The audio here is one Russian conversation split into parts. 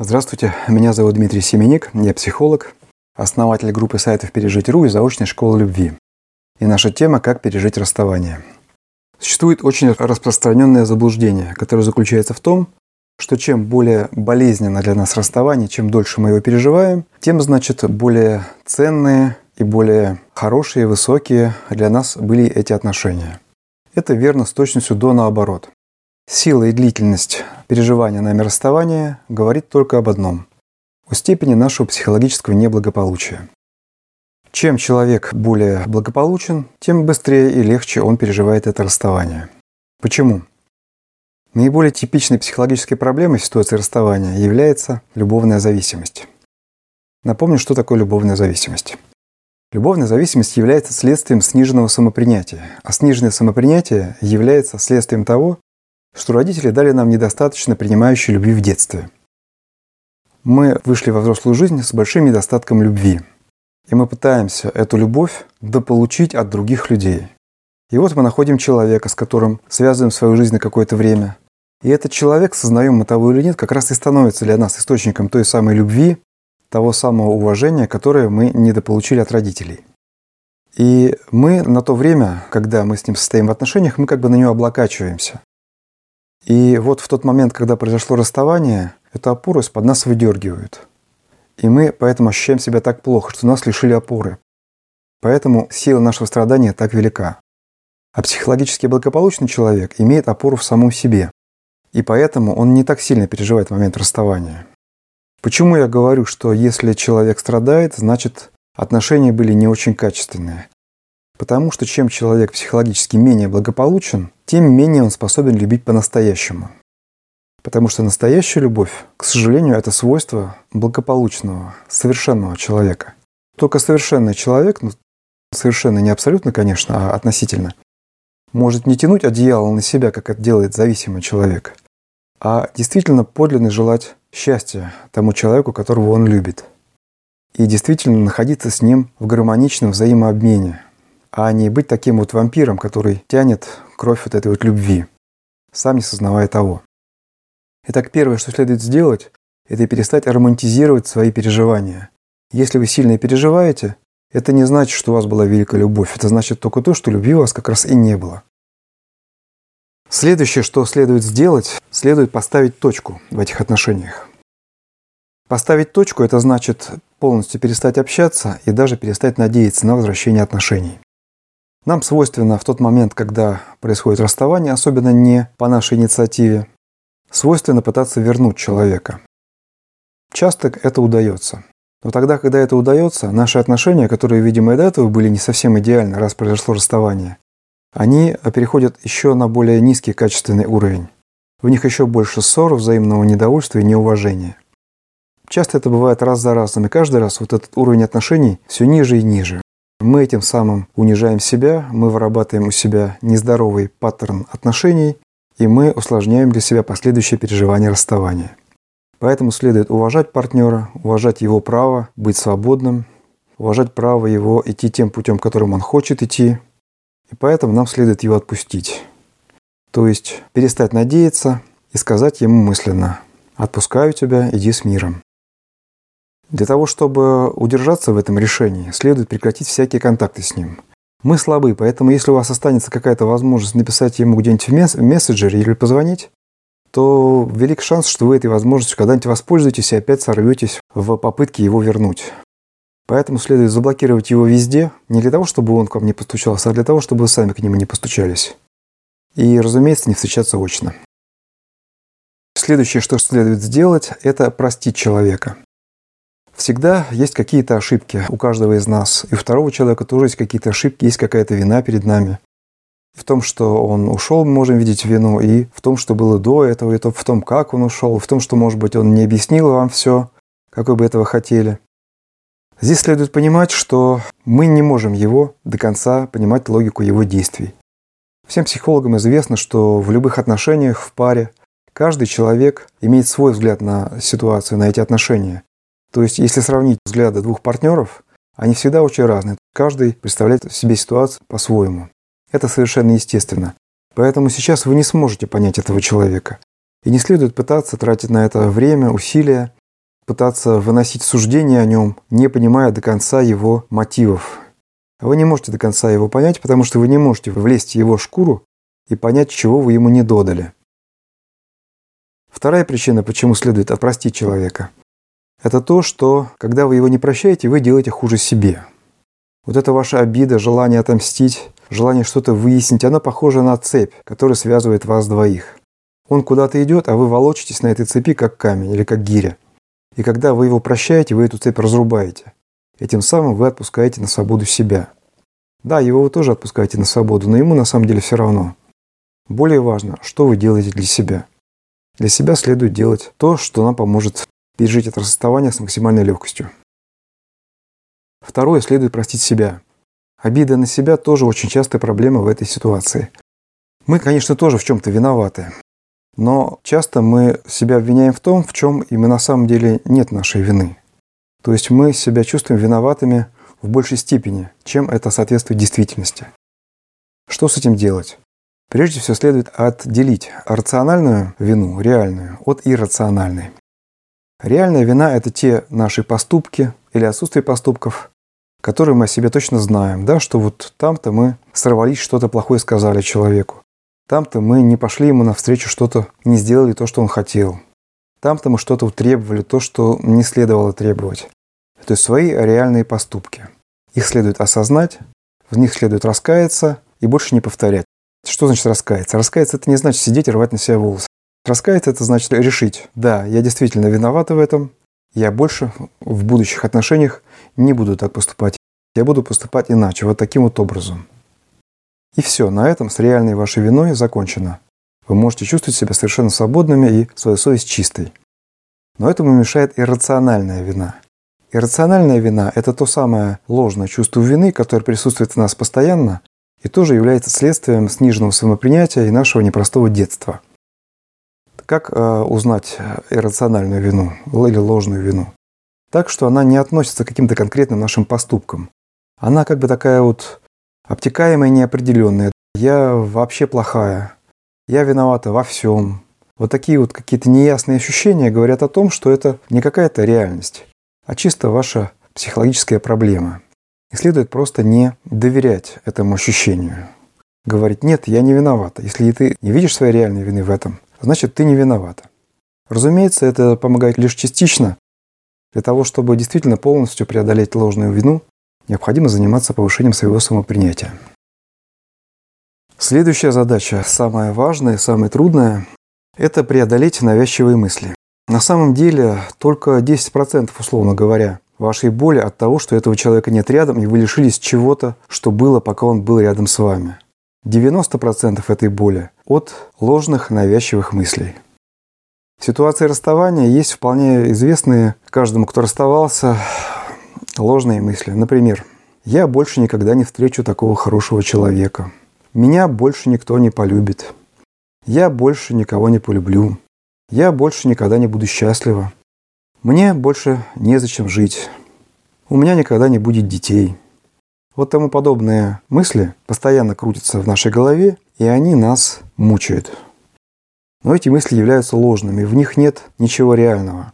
Здравствуйте, меня зовут Дмитрий Семеник, я психолог, основатель группы сайтов «Пережить.ру» и заочной школы любви. И наша тема «Как пережить расставание». Существует очень распространенное заблуждение, которое заключается в том, что чем более болезненно для нас расставание, чем дольше мы его переживаем, тем, значит, более ценные и более хорошие, высокие для нас были эти отношения. Это верно с точностью до наоборот. Сила и длительность переживания нами расставания говорит только об одном – о степени нашего психологического неблагополучия. Чем человек более благополучен, тем быстрее и легче он переживает это расставание. Почему? Наиболее типичной психологической проблемой в ситуации расставания является любовная зависимость. Напомню, что такое любовная зависимость. Любовная зависимость является следствием сниженного самопринятия, а сниженное самопринятие является следствием того, что родители дали нам недостаточно принимающей любви в детстве. Мы вышли во взрослую жизнь с большим недостатком любви. И мы пытаемся эту любовь дополучить от других людей. И вот мы находим человека, с которым связываем свою жизнь на какое-то время. И этот человек, сознаем мы того или нет, как раз и становится для нас источником той самой любви, того самого уважения, которое мы недополучили от родителей. И мы на то время, когда мы с ним состоим в отношениях, мы как бы на него облокачиваемся. И вот в тот момент, когда произошло расставание, эту опору из-под нас выдергивают. И мы поэтому ощущаем себя так плохо, что нас лишили опоры. Поэтому сила нашего страдания так велика. А психологически благополучный человек имеет опору в самом себе. И поэтому он не так сильно переживает момент расставания. Почему я говорю, что если человек страдает, значит отношения были не очень качественные? Потому что чем человек психологически менее благополучен, тем менее он способен любить по-настоящему. Потому что настоящая любовь, к сожалению, это свойство благополучного, совершенного человека. Только совершенный человек, ну, совершенно не абсолютно, конечно, а относительно, может не тянуть одеяло на себя, как это делает зависимый человек, а действительно подлинно желать счастья тому человеку, которого он любит. И действительно находиться с ним в гармоничном взаимообмене, а не быть таким вот вампиром, который тянет кровь вот этой вот любви, сам не сознавая того. Итак, первое, что следует сделать, это перестать романтизировать свои переживания. Если вы сильно переживаете, это не значит, что у вас была великая любовь. Это значит только то, что любви у вас как раз и не было. Следующее, что следует сделать, следует поставить точку в этих отношениях. Поставить точку – это значит полностью перестать общаться и даже перестать надеяться на возвращение отношений. Нам свойственно в тот момент, когда происходит расставание, особенно не по нашей инициативе, свойственно пытаться вернуть человека. Часто это удается. Но тогда, когда это удается, наши отношения, которые, видимо, и до этого были не совсем идеальны, раз произошло расставание, они переходят еще на более низкий качественный уровень. В них еще больше ссор, взаимного недовольства и неуважения. Часто это бывает раз за разом, и каждый раз вот этот уровень отношений все ниже и ниже. Мы этим самым унижаем себя, мы вырабатываем у себя нездоровый паттерн отношений, и мы усложняем для себя последующее переживание расставания. Поэтому следует уважать партнера, уважать его право быть свободным, уважать право его идти тем путем, которым он хочет идти, и поэтому нам следует его отпустить. То есть перестать надеяться и сказать ему мысленно «Отпускаю тебя, иди с миром». Для того, чтобы удержаться в этом решении, следует прекратить всякие контакты с ним. Мы слабы, поэтому если у вас останется какая-то возможность написать ему где-нибудь в мессенджере или позвонить, то велик шанс, что вы этой возможностью когда-нибудь воспользуетесь и опять сорветесь в попытке его вернуть. Поэтому следует заблокировать его везде, не для того, чтобы он к вам не постучался, а для того, чтобы вы сами к нему не постучались. И, разумеется, не встречаться очно. Следующее, что следует сделать, это простить человека. Всегда есть какие-то ошибки у каждого из нас. И у второго человека тоже есть какие-то ошибки, есть какая-то вина перед нами. В том, что он ушел, мы можем видеть вину, и в том, что было до этого, и в том, как он ушел, в том, что, может быть, он не объяснил вам все, как вы бы этого хотели. Здесь следует понимать, что мы не можем его до конца понимать логику его действий. Всем психологам известно, что в любых отношениях в паре каждый человек имеет свой взгляд на ситуацию, на эти отношения. То есть, если сравнить взгляды двух партнеров, они всегда очень разные. Каждый представляет себе ситуацию по-своему. Это совершенно естественно. Поэтому сейчас вы не сможете понять этого человека. И не следует пытаться тратить на это время, усилия, пытаться выносить суждения о нем, не понимая до конца его мотивов. Вы не можете до конца его понять, потому что вы не можете влезть в его шкуру и понять, чего вы ему не додали. Вторая причина, почему следует отпростить человека, это то, что когда вы его не прощаете, вы делаете хуже себе. Вот эта ваша обида, желание отомстить, желание что-то выяснить, оно похоже на цепь, которая связывает вас двоих. Он куда-то идет, а вы волочитесь на этой цепи, как камень или как гиря. И когда вы его прощаете, вы эту цепь разрубаете. И тем самым вы отпускаете на свободу себя. Да, его вы тоже отпускаете на свободу, но ему на самом деле все равно. Более важно, что вы делаете для себя. Для себя следует делать то, что нам поможет пережить это расставание с максимальной легкостью. Второе, следует простить себя. Обида на себя тоже очень частая проблема в этой ситуации. Мы, конечно, тоже в чем-то виноваты. Но часто мы себя обвиняем в том, в чем и мы на самом деле нет нашей вины. То есть мы себя чувствуем виноватыми в большей степени, чем это соответствует действительности. Что с этим делать? Прежде всего следует отделить рациональную вину, реальную, от иррациональной. Реальная вина – это те наши поступки или отсутствие поступков, которые мы о себе точно знаем, да, что вот там-то мы сорвались, что-то плохое сказали человеку. Там-то мы не пошли ему навстречу, что-то не сделали то, что он хотел. Там-то мы что-то требовали, то, что не следовало требовать. То есть свои реальные поступки. Их следует осознать, в них следует раскаяться и больше не повторять. Что значит раскаяться? Раскаяться – это не значит сидеть и рвать на себя волосы. Раскаяться – это значит решить, да, я действительно виноват в этом, я больше в будущих отношениях не буду так поступать. Я буду поступать иначе, вот таким вот образом. И все, на этом с реальной вашей виной закончено. Вы можете чувствовать себя совершенно свободными и свою совесть чистой. Но этому мешает иррациональная вина. Иррациональная вина – это то самое ложное чувство вины, которое присутствует в нас постоянно и тоже является следствием сниженного самопринятия и нашего непростого детства. Как э, узнать иррациональную вину или ложную вину? Так, что она не относится к каким-то конкретным нашим поступкам. Она как бы такая вот обтекаемая, неопределенная. Я вообще плохая. Я виновата во всем. Вот такие вот какие-то неясные ощущения говорят о том, что это не какая-то реальность, а чисто ваша психологическая проблема. И следует просто не доверять этому ощущению. Говорить, нет, я не виновата. Если ты не видишь своей реальной вины в этом, значит, ты не виновата. Разумеется, это помогает лишь частично. Для того, чтобы действительно полностью преодолеть ложную вину, необходимо заниматься повышением своего самопринятия. Следующая задача, самая важная, самая трудная, это преодолеть навязчивые мысли. На самом деле только 10%, условно говоря, вашей боли от того, что этого человека нет рядом, и вы лишились чего-то, что было, пока он был рядом с вами. 90% этой боли от ложных навязчивых мыслей. В ситуации расставания есть вполне известные каждому, кто расставался, ложные мысли. Например, «Я больше никогда не встречу такого хорошего человека. Меня больше никто не полюбит. Я больше никого не полюблю. Я больше никогда не буду счастлива. Мне больше незачем жить. У меня никогда не будет детей». Вот тому подобные мысли постоянно крутятся в нашей голове, и они нас мучают. Но эти мысли являются ложными, в них нет ничего реального.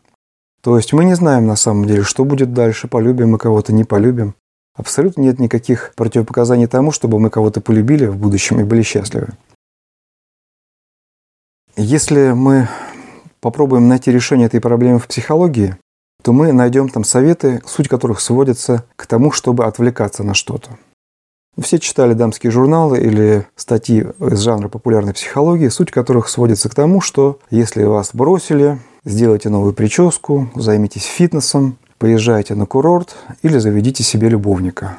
То есть мы не знаем на самом деле, что будет дальше, полюбим мы кого-то, не полюбим. Абсолютно нет никаких противопоказаний тому, чтобы мы кого-то полюбили в будущем и были счастливы. Если мы попробуем найти решение этой проблемы в психологии, то мы найдем там советы, суть которых сводится к тому, чтобы отвлекаться на что-то. Все читали дамские журналы или статьи из жанра популярной психологии, суть которых сводится к тому, что если вас бросили, сделайте новую прическу, займитесь фитнесом, поезжайте на курорт или заведите себе любовника.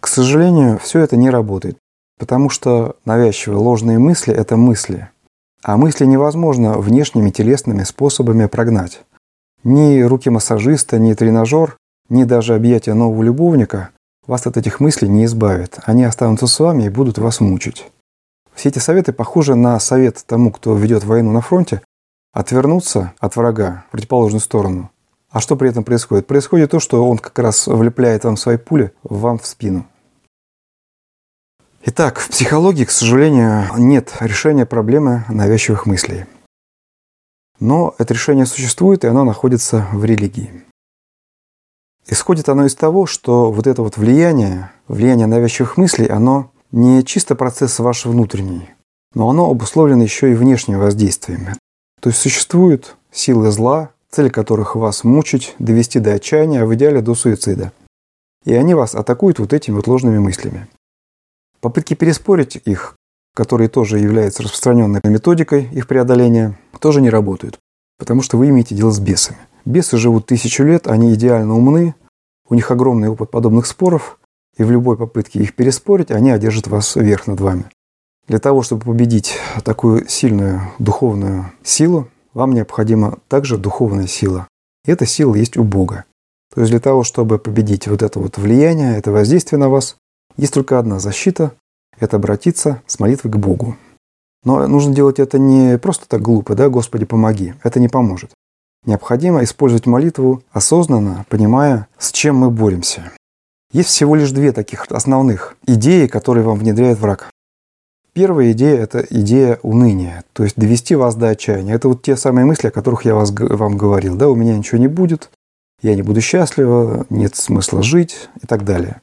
К сожалению, все это не работает, потому что навязчивые ложные мысли – это мысли. А мысли невозможно внешними телесными способами прогнать. Ни руки массажиста, ни тренажер, ни даже объятия нового любовника вас от этих мыслей не избавит. Они останутся с вами и будут вас мучить. Все эти советы похожи на совет тому, кто ведет войну на фронте, отвернуться от врага в противоположную сторону. А что при этом происходит? Происходит то, что он как раз влепляет вам свои пули вам в спину. Итак, в психологии, к сожалению, нет решения проблемы навязчивых мыслей. Но это решение существует, и оно находится в религии. Исходит оно из того, что вот это вот влияние, влияние навязчивых мыслей, оно не чисто процесс ваш внутренний, но оно обусловлено еще и внешними воздействиями. То есть существуют силы зла, цель которых вас мучить, довести до отчаяния, а в идеале до суицида. И они вас атакуют вот этими вот ложными мыслями. Попытки переспорить их, которые тоже являются распространенной методикой их преодоления, тоже не работают, потому что вы имеете дело с бесами. Бесы живут тысячу лет, они идеально умны, у них огромный опыт подобных споров, и в любой попытке их переспорить, они одержат вас вверх над вами. Для того, чтобы победить такую сильную духовную силу, вам необходима также духовная сила. И эта сила есть у Бога. То есть для того, чтобы победить вот это вот влияние, это воздействие на вас, есть только одна защита – это обратиться с молитвой к Богу. Но нужно делать это не просто так глупо, да, Господи, помоги. Это не поможет. Необходимо использовать молитву осознанно, понимая, с чем мы боремся. Есть всего лишь две таких основных идеи, которые вам внедряет враг. Первая идея – это идея уныния, то есть довести вас до отчаяния. Это вот те самые мысли, о которых я вас, вам говорил. Да, у меня ничего не будет, я не буду счастлива, нет смысла жить и так далее.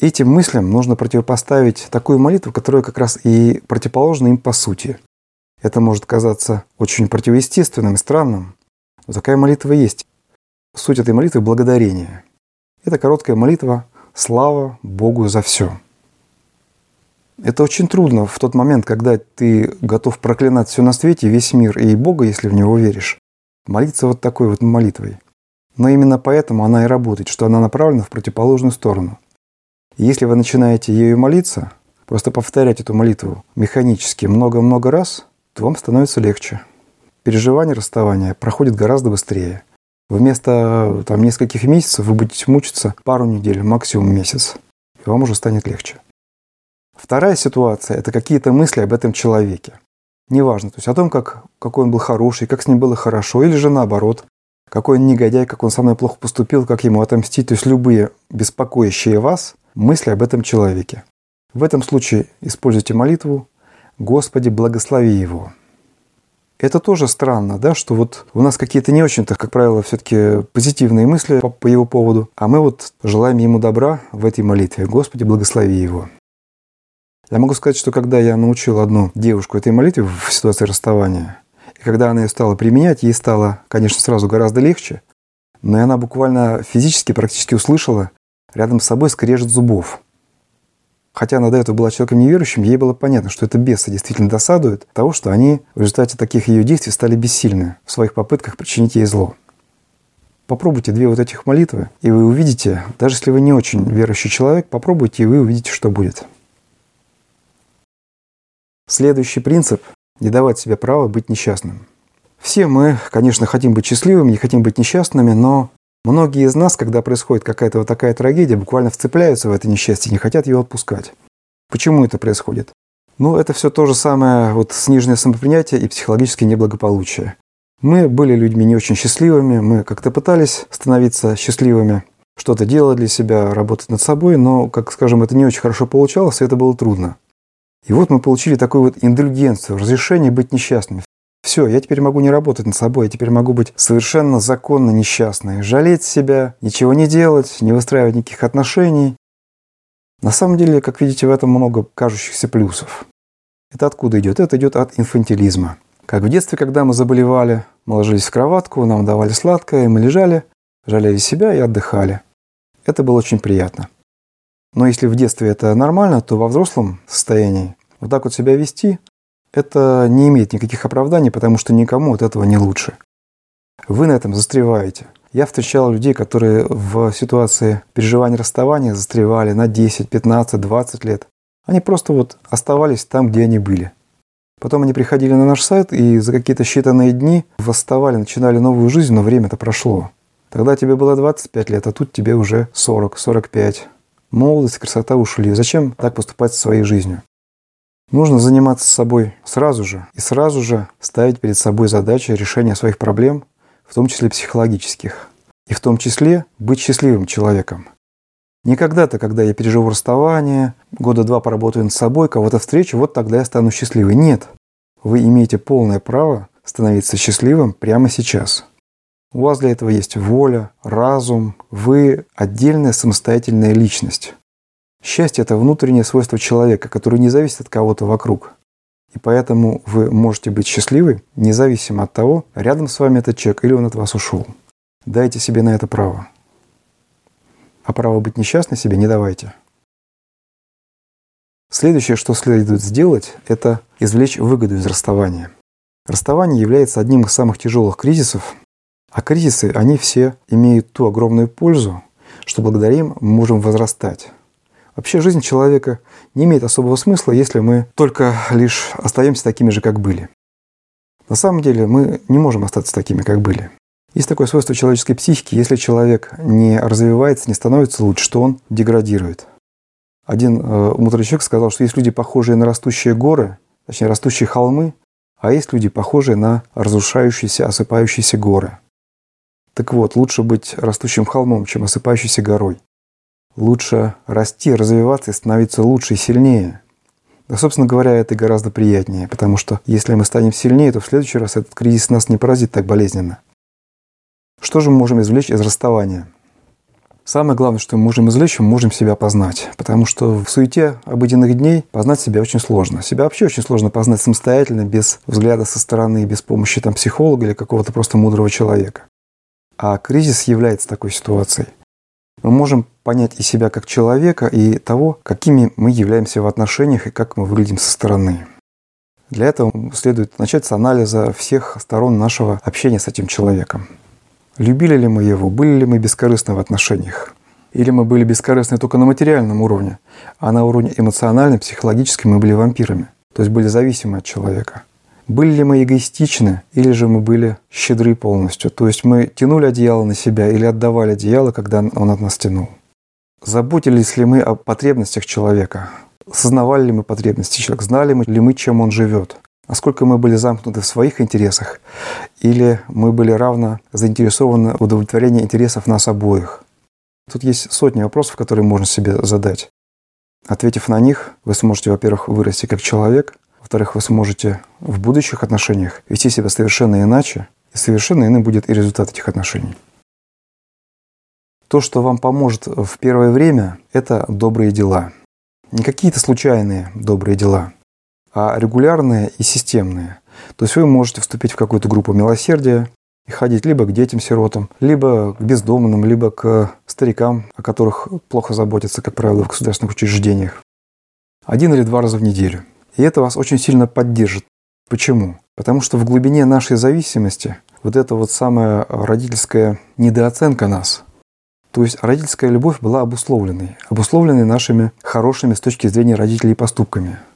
Этим мыслям нужно противопоставить такую молитву, которая как раз и противоположна им по сути. Это может казаться очень противоестественным и странным, но такая молитва есть. Суть этой молитвы – благодарение. Это короткая молитва «Слава Богу за все». Это очень трудно в тот момент, когда ты готов проклинать все на свете, весь мир и Бога, если в него веришь. Молиться вот такой вот молитвой – но именно поэтому она и работает, что она направлена в противоположную сторону. Если вы начинаете ею молиться, просто повторять эту молитву механически много-много раз, то вам становится легче. Переживание расставания проходит гораздо быстрее. Вместо там, нескольких месяцев вы будете мучиться пару недель, максимум месяц. И вам уже станет легче. Вторая ситуация – это какие-то мысли об этом человеке. Неважно, то есть о том, как, какой он был хороший, как с ним было хорошо, или же наоборот, какой он негодяй, как он со мной плохо поступил, как ему отомстить. То есть любые беспокоящие вас мысли об этом человеке. В этом случае используйте молитву «Господи, благослови его». Это тоже странно, да, что вот у нас какие-то не очень-то, как правило, все-таки позитивные мысли по, по его поводу, а мы вот желаем ему добра в этой молитве. Господи, благослови его. Я могу сказать, что когда я научил одну девушку этой молитве в ситуации расставания, и когда она ее стала применять, ей стало, конечно, сразу гораздо легче, но и она буквально физически практически услышала рядом с собой скрежет зубов. Хотя она до этого была человеком неверующим, ей было понятно, что это бесы действительно досадуют того, что они в результате таких ее действий стали бессильны в своих попытках причинить ей зло. Попробуйте две вот этих молитвы, и вы увидите, даже если вы не очень верующий человек, попробуйте, и вы увидите, что будет. Следующий принцип не давать себе права быть несчастным. Все мы, конечно, хотим быть счастливыми, не хотим быть несчастными, но многие из нас, когда происходит какая-то вот такая трагедия, буквально вцепляются в это несчастье не хотят его отпускать. Почему это происходит? Ну, это все то же самое вот сниженное самопринятие и психологическое неблагополучие. Мы были людьми не очень счастливыми, мы как-то пытались становиться счастливыми, что-то делать для себя, работать над собой, но, как скажем, это не очень хорошо получалось, и это было трудно. И вот мы получили такую вот индульгенцию, разрешение быть несчастными. Все, я теперь могу не работать над собой, я теперь могу быть совершенно законно несчастной, жалеть себя, ничего не делать, не выстраивать никаких отношений. На самом деле, как видите, в этом много кажущихся плюсов. Это откуда идет? Это идет от инфантилизма. Как в детстве, когда мы заболевали, мы ложились в кроватку, нам давали сладкое, мы лежали, жалели себя и отдыхали. Это было очень приятно. Но если в детстве это нормально, то во взрослом состоянии вот так вот себя вести, это не имеет никаких оправданий, потому что никому от этого не лучше. Вы на этом застреваете. Я встречал людей, которые в ситуации переживания расставания застревали на 10, 15, 20 лет. Они просто вот оставались там, где они были. Потом они приходили на наш сайт и за какие-то считанные дни восставали, начинали новую жизнь, но время-то прошло. Тогда тебе было 25 лет, а тут тебе уже 40, 45. Молодость, красота ушли. Зачем так поступать со своей жизнью? Нужно заниматься собой сразу же и сразу же ставить перед собой задачи решения своих проблем, в том числе психологических. И в том числе быть счастливым человеком. Не когда-то, когда я переживу расставание, года два поработаю над собой, кого-то встречу, вот тогда я стану счастливой. Нет. Вы имеете полное право становиться счастливым прямо сейчас. У вас для этого есть воля, разум, вы отдельная самостоятельная личность. Счастье – это внутреннее свойство человека, которое не зависит от кого-то вокруг. И поэтому вы можете быть счастливы, независимо от того, рядом с вами этот человек или он от вас ушел. Дайте себе на это право. А право быть несчастной себе не давайте. Следующее, что следует сделать, это извлечь выгоду из расставания. Расставание является одним из самых тяжелых кризисов, а кризисы, они все имеют ту огромную пользу, что благодаря им мы можем возрастать. Вообще жизнь человека не имеет особого смысла, если мы только лишь остаемся такими же, как были. На самом деле мы не можем остаться такими, как были. Есть такое свойство человеческой психики, если человек не развивается, не становится лучше, что он деградирует. Один э, мудрый человек сказал, что есть люди, похожие на растущие горы, точнее, растущие холмы, а есть люди, похожие на разрушающиеся, осыпающиеся горы. Так вот, лучше быть растущим холмом, чем осыпающейся горой. Лучше расти, развиваться и становиться лучше и сильнее. Да, собственно говоря, это гораздо приятнее, потому что если мы станем сильнее, то в следующий раз этот кризис нас не поразит так болезненно. Что же мы можем извлечь из расставания? Самое главное, что мы можем извлечь, мы можем себя познать. Потому что в суете обыденных дней познать себя очень сложно. Себя вообще очень сложно познать самостоятельно, без взгляда со стороны, без помощи там, психолога или какого-то просто мудрого человека. А кризис является такой ситуацией. Мы можем понять и себя как человека, и того, какими мы являемся в отношениях и как мы выглядим со стороны. Для этого следует начать с анализа всех сторон нашего общения с этим человеком. Любили ли мы его? Были ли мы бескорыстны в отношениях? Или мы были бескорыстны только на материальном уровне, а на уровне эмоциональном, психологическом мы были вампирами, то есть были зависимы от человека? Были ли мы эгоистичны, или же мы были щедры полностью? То есть мы тянули одеяло на себя или отдавали одеяло, когда он от нас тянул? Заботились ли мы о потребностях человека? Сознавали ли мы потребности человека? Знали ли мы, чем он живет? насколько мы были замкнуты в своих интересах, или мы были равно заинтересованы в удовлетворении интересов нас обоих. Тут есть сотни вопросов, которые можно себе задать. Ответив на них, вы сможете, во-первых, вырасти как человек, во-вторых, вы сможете в будущих отношениях вести себя совершенно иначе, и совершенно иным будет и результат этих отношений. То, что вам поможет в первое время, это добрые дела. Не какие-то случайные добрые дела – а регулярные и системные. То есть вы можете вступить в какую-то группу милосердия и ходить либо к детям-сиротам, либо к бездомным, либо к старикам, о которых плохо заботятся, как правило, в государственных учреждениях. Один или два раза в неделю. И это вас очень сильно поддержит. Почему? Потому что в глубине нашей зависимости вот эта вот самая родительская недооценка нас, то есть родительская любовь была обусловленной, обусловленной нашими хорошими с точки зрения родителей поступками –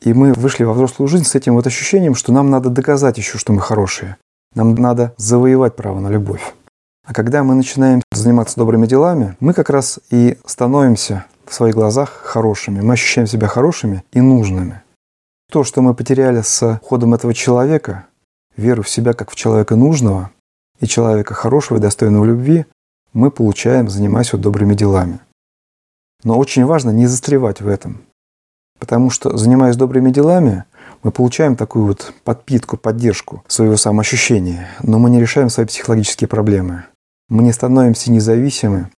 и мы вышли во взрослую жизнь с этим вот ощущением, что нам надо доказать еще, что мы хорошие. Нам надо завоевать право на любовь. А когда мы начинаем заниматься добрыми делами, мы как раз и становимся в своих глазах хорошими. Мы ощущаем себя хорошими и нужными. То, что мы потеряли с ходом этого человека, веру в себя как в человека нужного и человека хорошего и достойного любви, мы получаем, занимаясь вот добрыми делами. Но очень важно не застревать в этом. Потому что, занимаясь добрыми делами, мы получаем такую вот подпитку, поддержку своего самоощущения, но мы не решаем свои психологические проблемы. Мы не становимся независимы,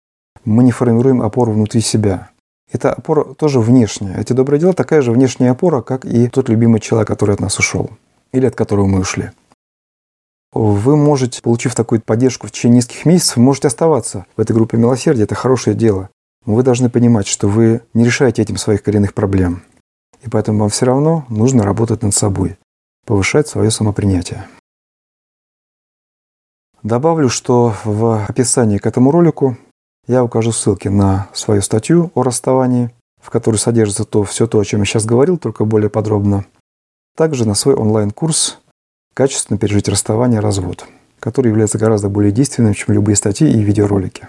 мы не формируем опору внутри себя. Эта опора тоже внешняя. Эти добрые дела такая же внешняя опора, как и тот любимый человек, который от нас ушел или от которого мы ушли. Вы можете, получив такую поддержку в течение нескольких месяцев, можете оставаться в этой группе милосердия. Это хорошее дело. Но вы должны понимать, что вы не решаете этим своих коренных проблем. И поэтому вам все равно нужно работать над собой, повышать свое самопринятие. Добавлю, что в описании к этому ролику я укажу ссылки на свою статью о расставании, в которой содержится то, все то, о чем я сейчас говорил, только более подробно. Также на свой онлайн-курс «Качественно пережить расставание. Развод», который является гораздо более действенным, чем любые статьи и видеоролики.